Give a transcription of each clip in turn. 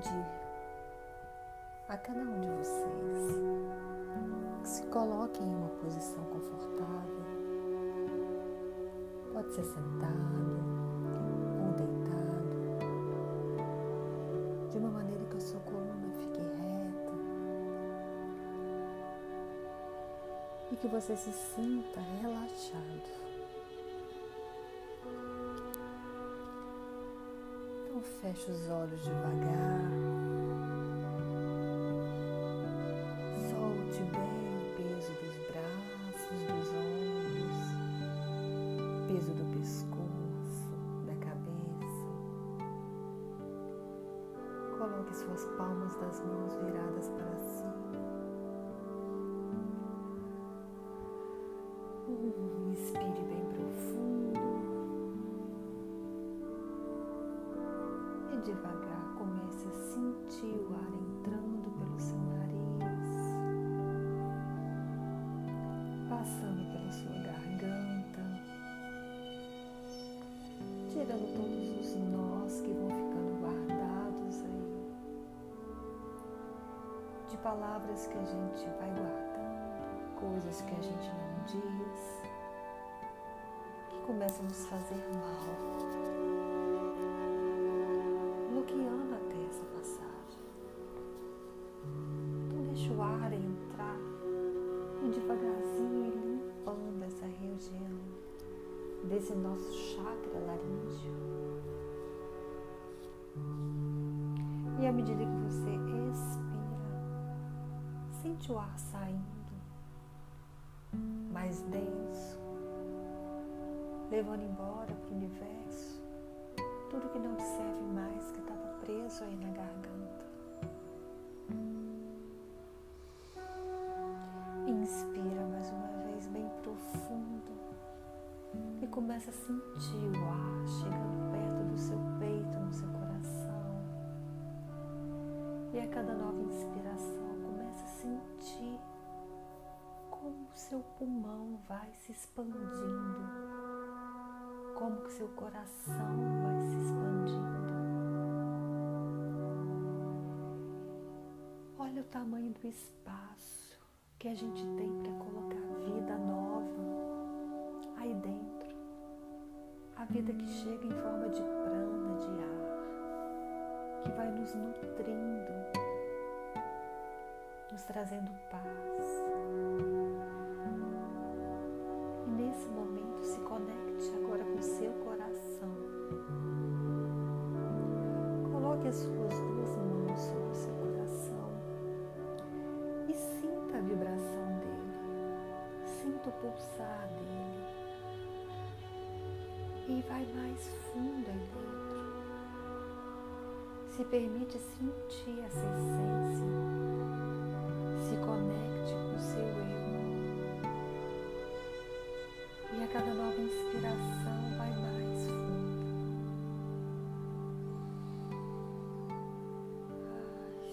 pedir a cada um de vocês que se coloquem em uma posição confortável. Pode ser sentado ou deitado, de uma maneira que a sua coluna fique reta e que você se sinta relaxado. Feche os olhos devagar. Solte bem o peso dos braços, dos ombros, peso do pescoço, da cabeça. Coloque suas palmas das mãos viradas para cima. Hum, inspire bem devagar comece a sentir o ar entrando pelo seu nariz, passando pela sua garganta, tirando todos os nós que vão ficando guardados aí, de palavras que a gente vai guardando, coisas que a gente não diz, que começam a nos fazer mal bloqueando até essa passagem. Então deixa o ar entrar e devagarzinho ir limpando essa região desse nosso chakra laríngeo. E à medida que você expira, sente o ar saindo mais denso, levando embora para o universo tudo que não te serve mais, que estava preso aí na garganta. Inspira mais uma vez bem profundo e começa a sentir o ar chegando perto do seu peito, no seu coração. E a cada nova inspiração começa a sentir como o seu pulmão vai se expandindo, como seu coração vai se expandindo. Olha o tamanho do espaço que a gente tem para colocar vida nova aí dentro. A vida que chega em forma de prana, de ar, que vai nos nutrindo, nos trazendo paz. Mais fundo aí dentro. Se permite sentir essa essência, se conecte com o seu eu e a cada nova inspiração vai mais fundo.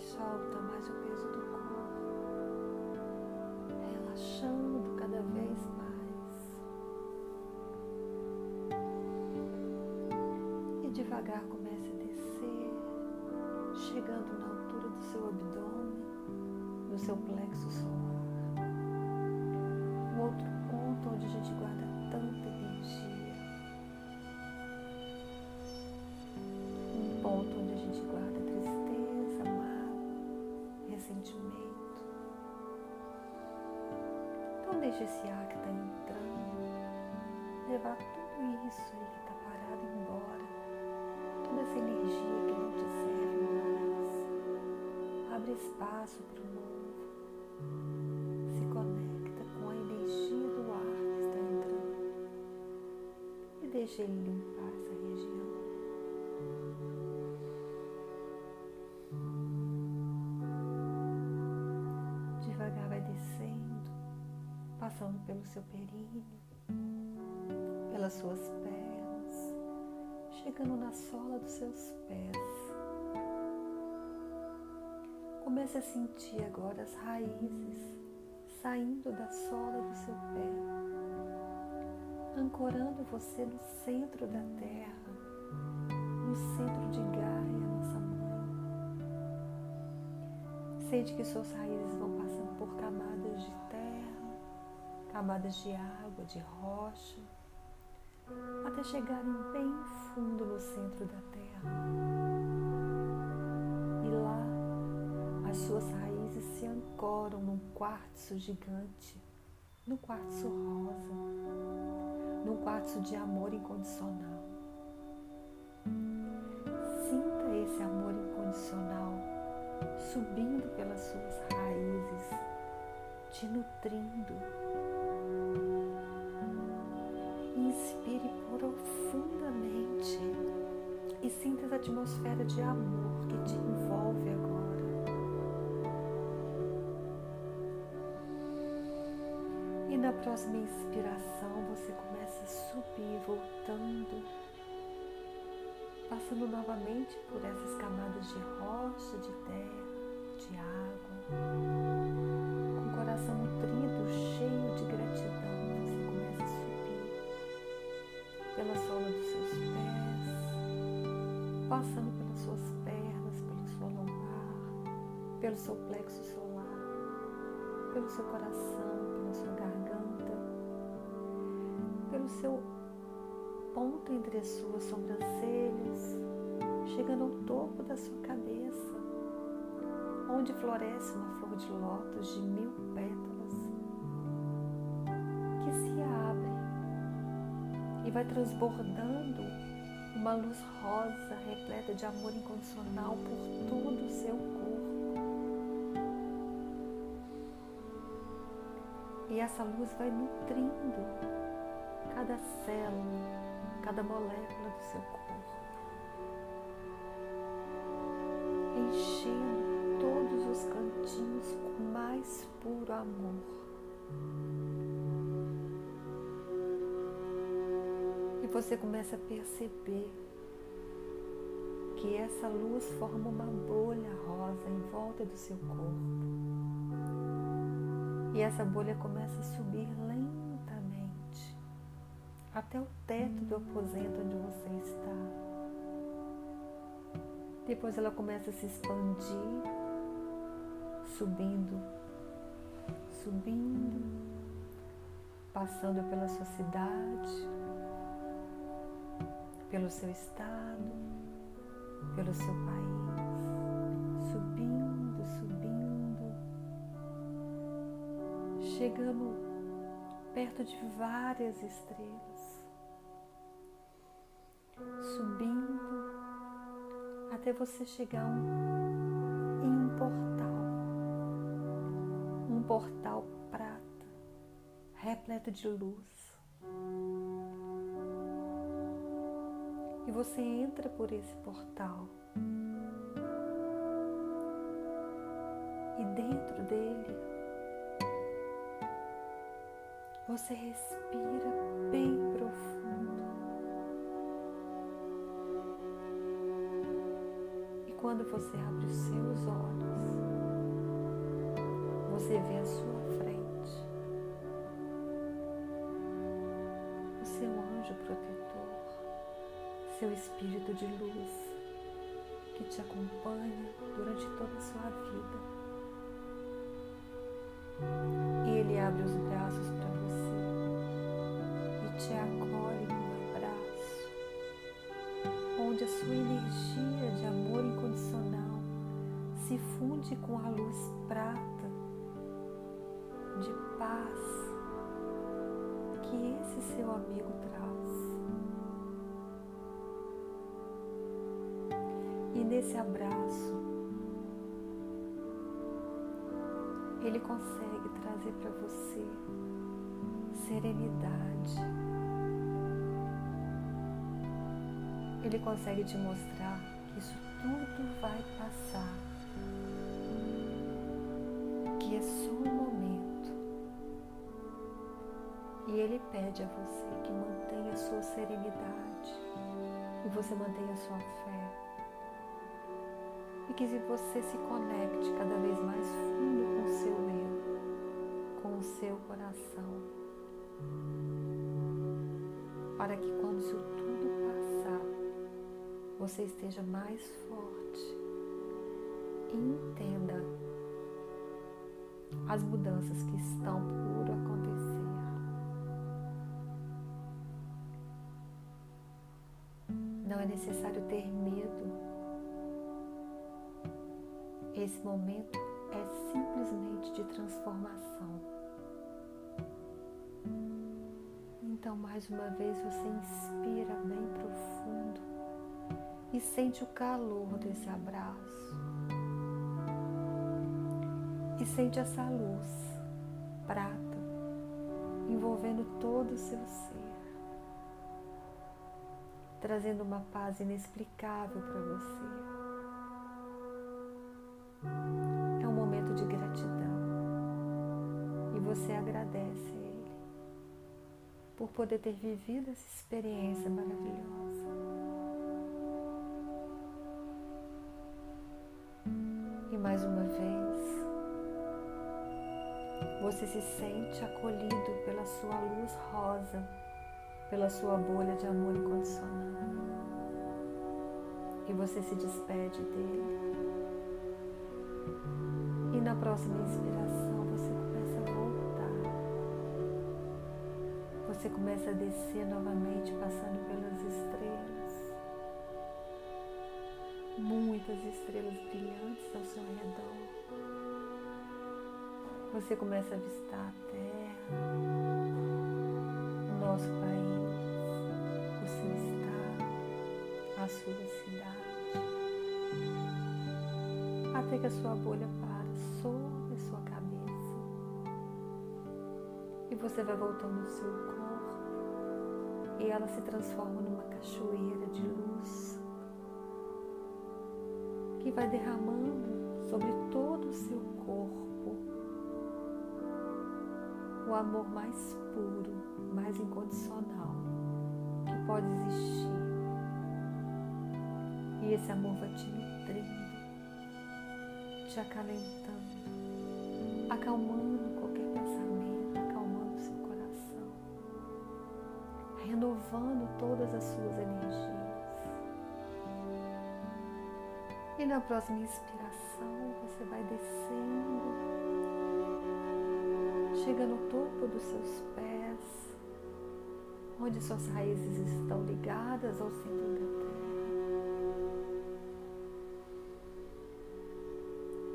Solta mais o peso do corpo, relaxando cada vez mais. Devagar comece a descer, chegando na altura do seu abdômen, do seu plexo solar. Um outro ponto onde a gente guarda tanta energia. Um ponto onde a gente guarda tristeza, mágoa, ressentimento. Então deixa esse ar que está entrando levar tudo isso aí que está. Toda essa energia que não te serve mais. Abre espaço para o novo. Se conecta com a energia do ar que está entrando e deixa ele limpar essa região. Devagar vai descendo, passando pelo seu períneo, pelas suas pernas, chegando na sola dos seus pés. Comece a sentir agora as raízes saindo da sola do seu pé, ancorando você no centro da terra, no centro de Gaia, nossa mãe. Sente que suas raízes vão passando por camadas de terra, camadas de água, de rocha, até chegarem bem fundo no centro da terra. E lá as suas raízes se ancoram num quartzo gigante, num quartzo rosa, num quartzo de amor incondicional. Sinta esse amor incondicional subindo pelas suas raízes, te nutrindo. E sinta essa atmosfera de amor que te envolve agora. E na próxima inspiração você começa a subir, voltando, passando novamente por essas camadas de rocha, de terra, de água, com o coração nutrido, passando pelas suas pernas, pela sua lombar, pelo seu plexo solar, pelo seu coração, pela sua garganta, pelo seu ponto entre as suas sobrancelhas, chegando ao topo da sua cabeça, onde floresce uma flor de lótus de mil pétalas, que se abre e vai transbordando uma luz rosa repleta de amor incondicional por todo o seu corpo. E essa luz vai nutrindo cada célula, cada molécula do seu corpo, enchendo todos os cantinhos com mais puro amor. Você começa a perceber que essa luz forma uma bolha rosa em volta do seu corpo. E essa bolha começa a subir lentamente até o teto do aposento onde você está. Depois ela começa a se expandir, subindo, subindo, passando pela sua cidade, pelo seu estado, pelo seu país, subindo, subindo, chegando perto de várias estrelas, subindo até você chegar em um portal, um portal prata, repleto de luz. Você entra por esse portal. E dentro dele, você respira bem profundo. E quando você abre os seus olhos, você vê à sua frente o seu anjo protetor, seu espírito de luz que te acompanha durante toda a sua vida. E ele abre os braços para você e te acolhe num abraço, onde a sua energia de amor incondicional se funde com a luz prata de paz que esse seu amigo traz. E nesse abraço, ele consegue trazer para você serenidade. Ele consegue te mostrar que isso tudo vai passar, que é só um momento. E ele pede a você que mantenha a sua serenidade e você mantenha a sua fé. E que você se conecte cada vez mais fundo com o seu eu, com o seu coração. Para que quando isso tudo passar, você esteja mais forte. E entenda as mudanças que estão por acontecer. Não é necessário ter medo. Esse momento é simplesmente de transformação. Então, mais uma vez, você inspira bem profundo e sente o calor desse abraço. E sente essa luz prata envolvendo todo o seu ser, trazendo uma paz inexplicável para você. Por poder ter vivido essa experiência maravilhosa. E mais uma vez, você se sente acolhido pela sua luz rosa, pela sua bolha de amor incondicional. E você se despede dele. E na próxima inspiração Você começa a descer novamente, passando pelas estrelas. Muitas estrelas brilhantes ao seu redor. Você começa a avistar a terra, o nosso país, o seu estado, a sua cidade, até que a sua bolha para sobre a sua cabeça e você vai voltando no seu corpo e ela se transforma numa cachoeira de luz que vai derramando sobre todo o seu corpo o amor mais puro, mais incondicional que pode existir. E esse amor vai te nutrindo, te acalentando, acalmando renovando todas as suas energias. E na próxima inspiração, você vai descendo chega no topo dos seus pés, onde suas raízes estão ligadas ao centro da terra.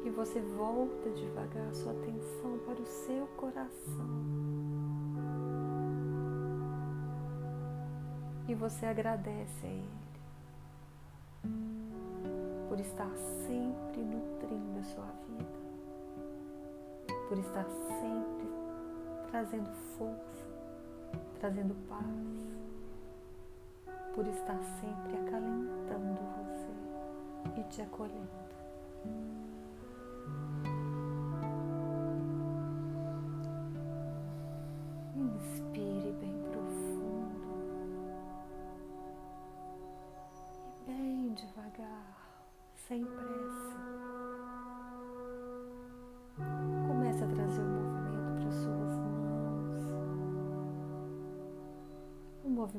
E você volta devagar a sua atenção para o seu coração. E você agradece a Ele. Por estar sempre nutrindo a sua vida, por estar sempre trazendo força, trazendo paz, por estar sempre acalentando você e te acolhendo.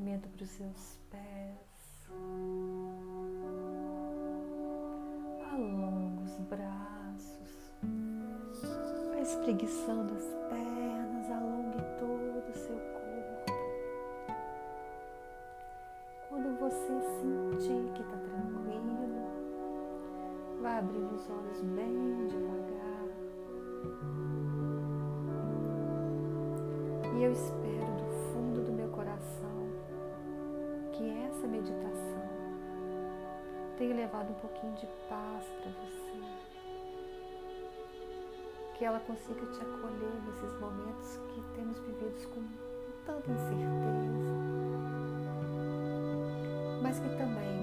Movimento para os seus pés. Alonga os braços. Vai espreguiçando as pernas, alongue todo o seu corpo. Quando você sentir que está tranquilo, vai abrir os olhos bem devagar. E eu espero levado um pouquinho de paz para você. Que ela consiga te acolher nesses momentos que temos vividos com tanta incerteza, mas que também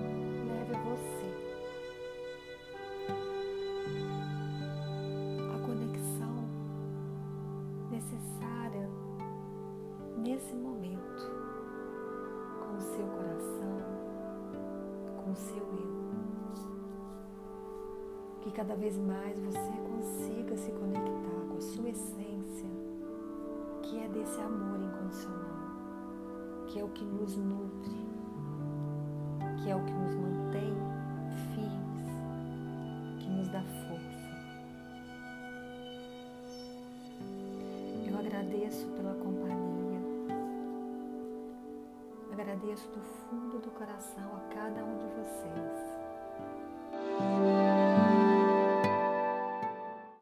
cada vez mais você consiga se conectar com a sua essência, que é desse amor incondicional, que é o que nos nutre, que é o que nos mantém firmes, que nos dá força. agradeço pela companhia. Agradeço do fundo do coração a cada um de vocês.